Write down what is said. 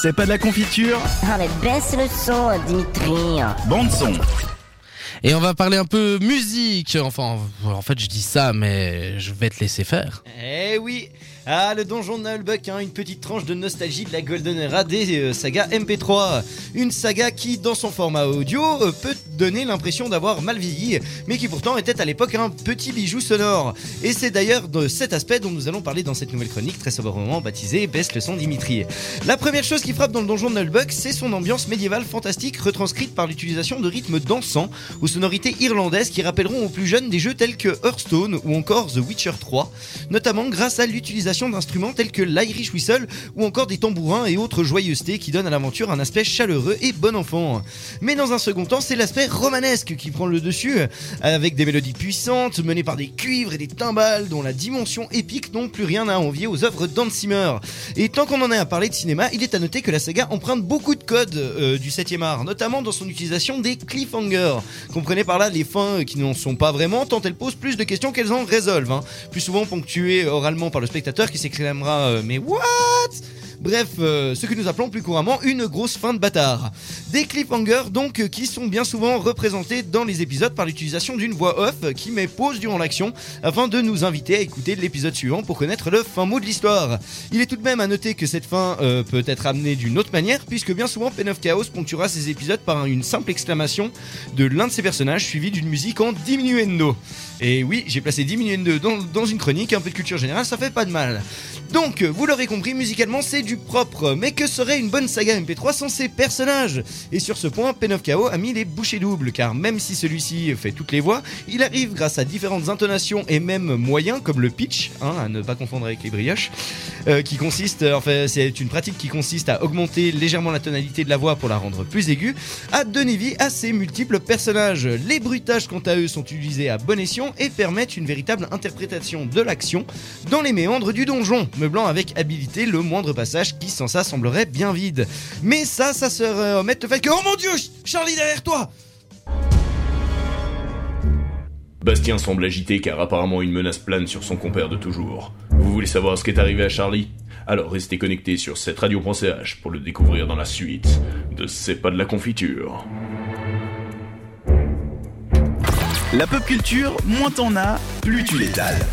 C'est pas de la confiture Ah mais baisse le son, Dimitri. Bande son Et on va parler un peu musique. Enfin, en fait, je dis ça, mais je vais te laisser faire. Eh oui Ah, le donjon de Nullbuck, hein, une petite tranche de nostalgie de la Golden Era des euh, sagas MP3. Une saga qui, dans son format audio, euh, peut donner l'impression d'avoir mal vieilli, mais qui pourtant était à l'époque un petit bijou sonore. Et c'est d'ailleurs de cet aspect dont nous allons parler dans cette nouvelle chronique très sobrement baptisée Baisse le son Dimitri. La première chose qui frappe dans le donjon de Nullbuck, c'est son ambiance médiévale fantastique retranscrite par l'utilisation de rythmes dansants aux sonorités irlandaises qui rappelleront aux plus jeunes des jeux tels que Hearthstone ou encore The Witcher 3, notamment grâce à l'utilisation d'instruments tels que l'Irish Whistle ou encore des tambourins et autres joyeusetés qui donnent à l'aventure un aspect chaleureux et bon enfant. Mais dans un second temps, c'est l'aspect romanesque qui prend le dessus, avec des mélodies puissantes menées par des cuivres et des timbales dont la dimension épique n'ont plus rien à envier aux œuvres d'Hans Zimmer. Et tant qu'on en est à parler de cinéma, il est à noter que la saga emprunte beaucoup de codes euh, du 7e art, notamment dans son utilisation des cliffhangers. Comprenez par là les fins qui n'en sont pas vraiment, tant elles posent plus de questions qu'elles en résolvent. hein. Plus souvent ponctuées oralement par le spectateur qui s'exclamera euh, Mais what? Bref, euh, ce que nous appelons plus couramment une grosse fin de bâtard. Des cliffhangers donc euh, qui sont bien souvent représentés dans les épisodes par l'utilisation d'une voix off euh, qui met pause durant l'action afin de nous inviter à écouter l'épisode suivant pour connaître le fin mot de l'histoire. Il est tout de même à noter que cette fin peut être amenée d'une autre manière puisque bien souvent Pen of Chaos ponctuera ses épisodes par une simple exclamation de l'un de ses personnages suivi d'une musique en diminuendo. Et oui, j'ai placé diminuendo dans, dans une chronique, un peu de culture générale, ça fait pas de mal. Donc, vous l'aurez compris, musicalement c'est du propre, mais que serait une bonne saga MP3 sans ses personnages? Et sur ce point, Pen of Chaos a mis les bouchées doubles, car même si celui-ci fait toutes les voix, il arrive grâce à différentes intonations et même moyens, comme le pitch, hein, à ne pas confondre avec les brioches, euh, qui consiste, enfin c'est une pratique qui consiste à augmenter légèrement la tonalité de la voix pour la rendre plus aiguë, à donner vie à ces multiples personnages. Les bruitages quant à eux sont utilisés à bon escient et permettent une véritable interprétation de l'action dans les méandres du donjon, meublant avec habileté le moindre passage qui sans ça semblerait bien vide. Mais ça, ça se remet au fait que... Oh mon dieu Charlie derrière toi Bastien semble agité car apparemment une menace plane sur son compère de toujours. Vous voulez savoir ce qui est arrivé à Charlie? Alors restez connectés sur cette radio.ch pour le découvrir dans la suite de C'est pas de la confiture. La pop culture, moins t'en as, plus tu l'étales.